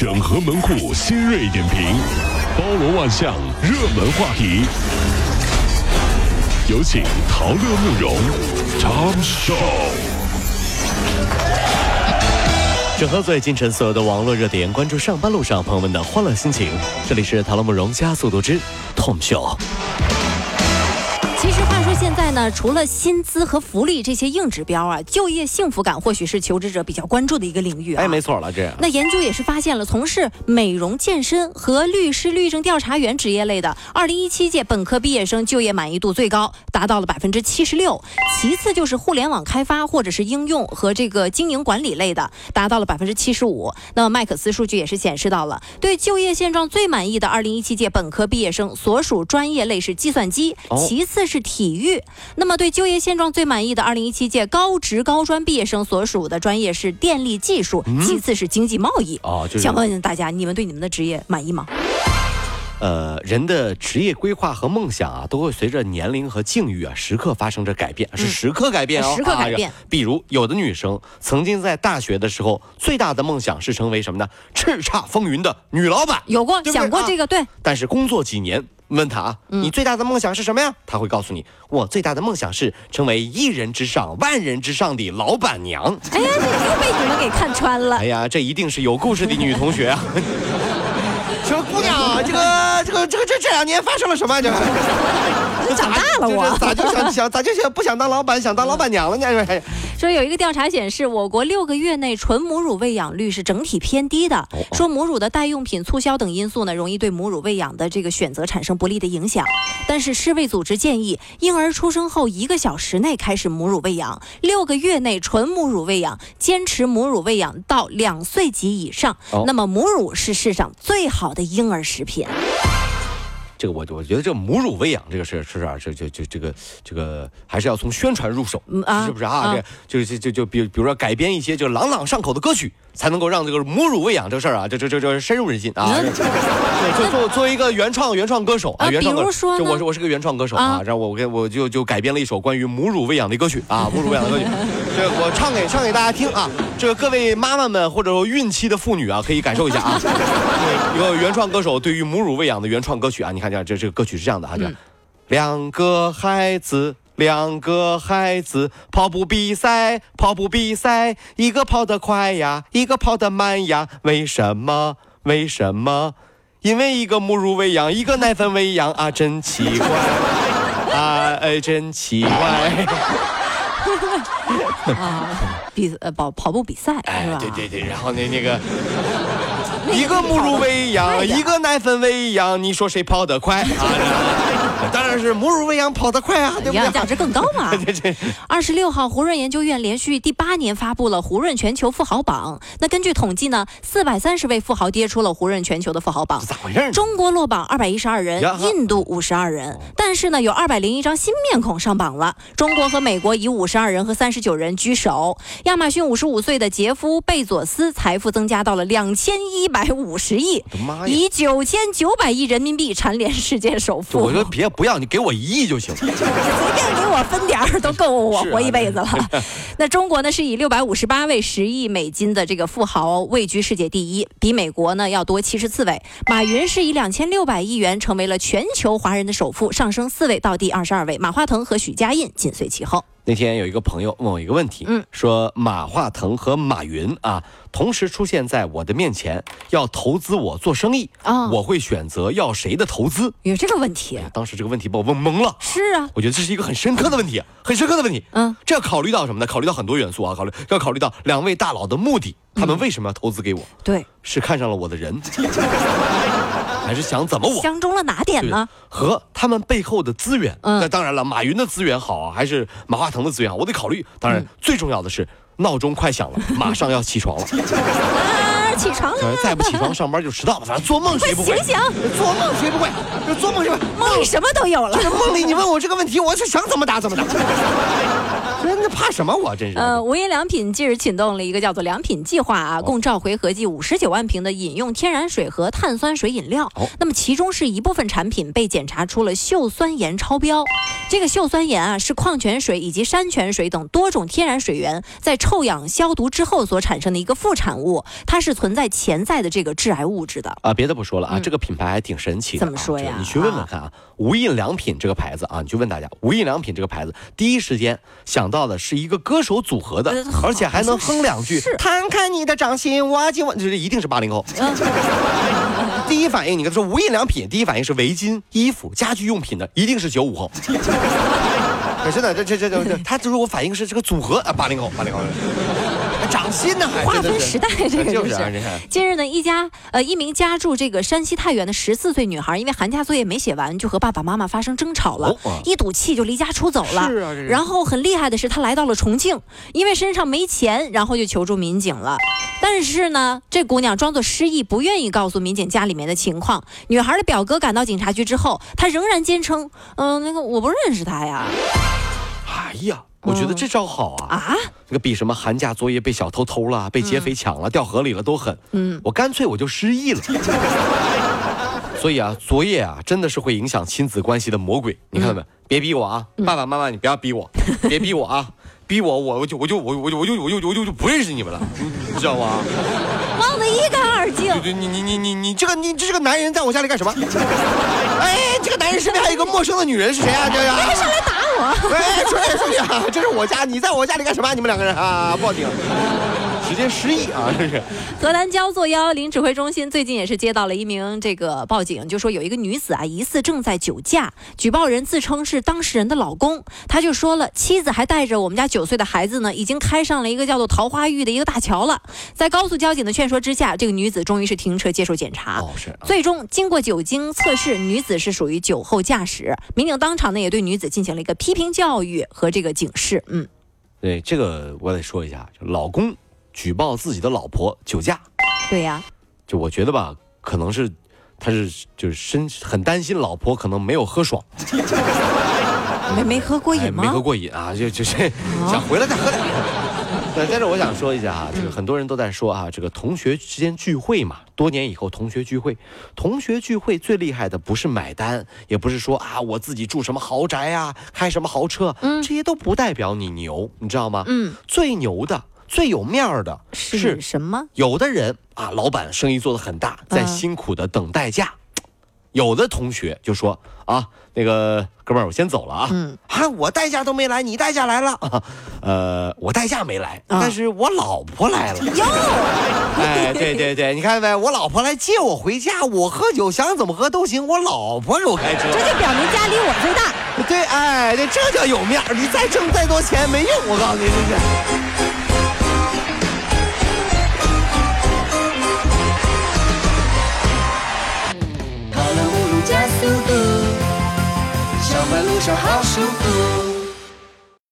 整合门户新锐点评，包罗万象，热门话题。有请陶乐慕容长寿。整合最近晨所有的网络热点，关注上班路上朋友们的欢乐心情。这里是陶乐慕容加速度之 Tom Show。现在呢，除了薪资和福利这些硬指标啊，就业幸福感或许是求职者比较关注的一个领域啊。哎，没错了，这那研究也是发现了，从事美容、健身和律师、律政调查员职业类的，二零一七届本科毕业生就业满意度最高，达到了百分之七十六。其次就是互联网开发或者是应用和这个经营管理类的，达到了百分之七十五。那么麦克斯数据也是显示到了，对就业现状最满意的二零一七届本科毕业生所属专业类是计算机，其次是体育。那么对就业现状最满意的二零一七届高职高专毕业生所属的专业是电力技术，其次是经济贸易。哦，就是想问问大家，你们对你们的职业满意吗？呃，人的职业规划和梦想啊，都会随着年龄和境遇啊，时刻发生着改变，是时刻改变哦，嗯时刻改变啊比如，有的女生曾经在大学的时候，最大的梦想是成为什么呢？叱咤风云的女老板。有过想过这个？对，但是工作几年，问他啊，嗯你最大的梦想是什么呀？他会告诉你，我最大的梦想是成为一人之上、万人之上的老板娘。哎呀，这又被你们给看穿了哎。呀，这一定是有故事的女同学啊！说姑娘，这个这个这个这这两年发生了什么？这个长大了我这这咋就想想咋就想不想当老板，想当老板娘了呢？哎说有一个调查显示，我国六个月内纯母乳喂养率是整体偏低的。说母乳的代用品促销等因素呢，容易对母乳喂养的这个选择产生不利的影响。但是世卫组织建议，婴儿出生后一个小时内开始母乳喂养，六个月内纯母乳喂养，坚持母乳喂养到两岁及以上。哦那么母乳是世上最好的婴儿食品。这个我我觉得这母乳喂养这个事是啊，这这这这个这个还是要从宣传入手，嗯啊是不是啊？啊这就就就就比比如说改编一些就朗朗上口的歌曲，才能够让这个母乳喂养这个事儿啊，这这这这深入人心啊。嗯就就作作为一个原创原创歌手啊原创歌比如说就我是我是个原创歌手啊啊，然后我给我就就改编了一首关于母乳喂养的歌曲啊，母乳喂养的歌曲，这我唱给唱给大家听啊，这个各位妈妈们或者说孕期的妇女啊，可以感受一下啊，对一个原创歌手对于母乳喂养的原创歌曲啊，你看这这这个歌曲是这样的啊，就嗯两个孩子。两个孩子跑步比赛，跑步比赛，一个跑得快呀，一个跑得慢呀，为什么？为什么？因为一个母乳喂养，一个奶粉喂养啊，真奇怪啊，哎，真奇怪。啊，比呃跑跑步比赛是哎，吧？对对对，然后那那个。一个母乳喂养，一个奶粉喂养，你说谁跑得快啊？当然是母乳喂养跑得快啊，对不对？营养价值更高嘛。二十六号，胡润研究院连续第八年发布了胡润全球富豪榜。那根据统计呢，四百三十位富豪跌出了胡润全球的富豪榜。咋回事？中国落榜二百一十二人印度五十二人，但是呢，有二百零一张新面孔上榜了。中国和美国以五十二人和三十九人居首。亚马逊五十五岁的杰夫·贝佐斯财富增加到了两千一百五十亿以九千九百亿人民币蝉联世界首富。我说别不要，你给我一亿就行。随便给我分点儿都够我 活一辈子了。那中国呢是以六百五十八位十亿美金的这个富豪位居世界第一，比美国呢要多七十四位。马云是以两千六百亿元成为了全球华人的首富，上升四位到第二十二位。马化腾和许家印紧随其后。那天有一个朋友问我一个问题，嗯说马化腾和马云啊同时出现在我的面前，要投资我做生意，啊我会选择要谁的投资？有这个问题？当时这个问题把我问懵了。是啊，我觉得这是一个很深刻的问题，很深刻的问题。嗯，这要考虑到什么呢？考虑到很多元素啊，考虑要考虑到两位大佬的目的，他们为什么要投资给我？对，是看上了我的人，还是想怎么我？相中了哪点呢？和他们背后的资源。嗯那当然了，马云的资源好啊，还是马化腾的资源好？我得考虑。当嗯然，最重要的是闹钟快响了，马上要起床了。啊，起床了，再不起床上班就迟到了。反正做梦 谁不会？快醒醒做梦谁不会？这做梦谁不会？梦里什么都有了这。个梦里你问我这个问题，我是想怎么答怎么答。真的怕什么我真是。呃，无印良品近日启动了一个叫做“良品计划”啊，共召回合计五十九万瓶的饮用天然水和碳酸水饮料。哦那么其中是一部分产品被检查出了溴酸盐超标。这个溴酸盐啊，是矿泉水以及山泉水等多种天然水源在臭氧消毒之后所产生的一个副产物，它是存在潜在的这个致癌物质的。啊，别的不说了啊，这个品牌还挺神奇的、怎么说呀你去问问看啊，无印良品这个牌子啊，你去问大家，无印良品这个牌子，第一时间想到的是一个歌手组合的，呃而且还能哼两句是。摊开你的掌心，我今晚，这一定是八零后。嗯 第一反应，你跟他说无印良品，第一反应是围巾、衣服、家居用品的，一定是九五后。可是呢，这这这这这，他如果反应是这个组合啊，八零后，八零后，掌心呢，还划分时代，这个就就是啊。近日呢，一家呃一名家住这个山西太原的十四岁女孩，因为寒假作业没写完，就和爸爸妈妈发生争吵了，一赌气就离家出走了。是啊然后很厉害的是，她来到了重庆，因为身上没钱，然后就求助民警了。但是呢，这姑娘装作失忆，不愿意告诉民警家里面的情况。女孩的表哥赶到警察局之后，她仍然坚称，嗯、那个我不认识他呀。哎呀，我觉得这招好啊！啊，这个比什么寒假作业被小偷偷了、被劫匪抢了、掉河里了都狠。嗯，我干脆我就失忆了。所以啊，作业啊，真的是会影响亲子关系的魔鬼。你看到没？别逼我啊！爸爸妈妈，你不要逼我，别逼我啊！逼我，我我就我就我我就我就我就我就我就不认识你们了，你知道吗？忘得一干二净。对对，你你你你你这个你这个男人在我家里干什么？哎，这个男人身边还有一个陌生的女人是谁啊？这个喂！出来出去啊！这是我家，你在我家里干什么？你们两个人啊，报警！直接失忆啊！这是河南焦作幺幺零指挥中心最近也是接到了一名这个报警，就说有一个女子啊疑似正在酒驾，举报人自称是当事人的老公，他就说了，妻子还带着我们家九岁的孩子呢，已经开上了一个叫做桃花峪的一个大桥了。在高速交警的劝说之下，这个女子终于是停车接受检查。哦是啊最终经过酒精测试，女子是属于酒后驾驶。民警当场呢也对女子进行了一个批评教育和这个警示。嗯，对这个我得说一下，就老公举报自己的老婆酒驾，对呀，就我觉得吧，可能是他是就是深很担心老婆可能没有喝爽，没没喝过哎瘾吗？没喝过瘾啊，就就是想回来再喝点。对，但是我想说一下啊，这个很多人都在说啊，这个同学之间聚会嘛，多年以后同学聚会，同学聚会最厉害的不是买单，也不是说啊我自己住什么豪宅啊，开什么豪车，嗯这些都不代表你牛，你知道吗？嗯，最牛的、最有面儿的是什么？有的人啊，老板生意做得很大，在嗯辛苦的等待假。有的同学就说啊，那个哥们儿，我先走了啊。嗯啊，我代驾都没来，你代驾来了。啊、呃，我代驾没来，啊但是我老婆来了。哟，哎，对对对，你看没？我老婆来接我回家，我喝酒想怎么喝都行，我老婆给我开车。这就表明家里我最大。对，哎，对，这叫有面儿。你再挣再多钱没用，我告诉你，这是。加速度，上班路上好舒服。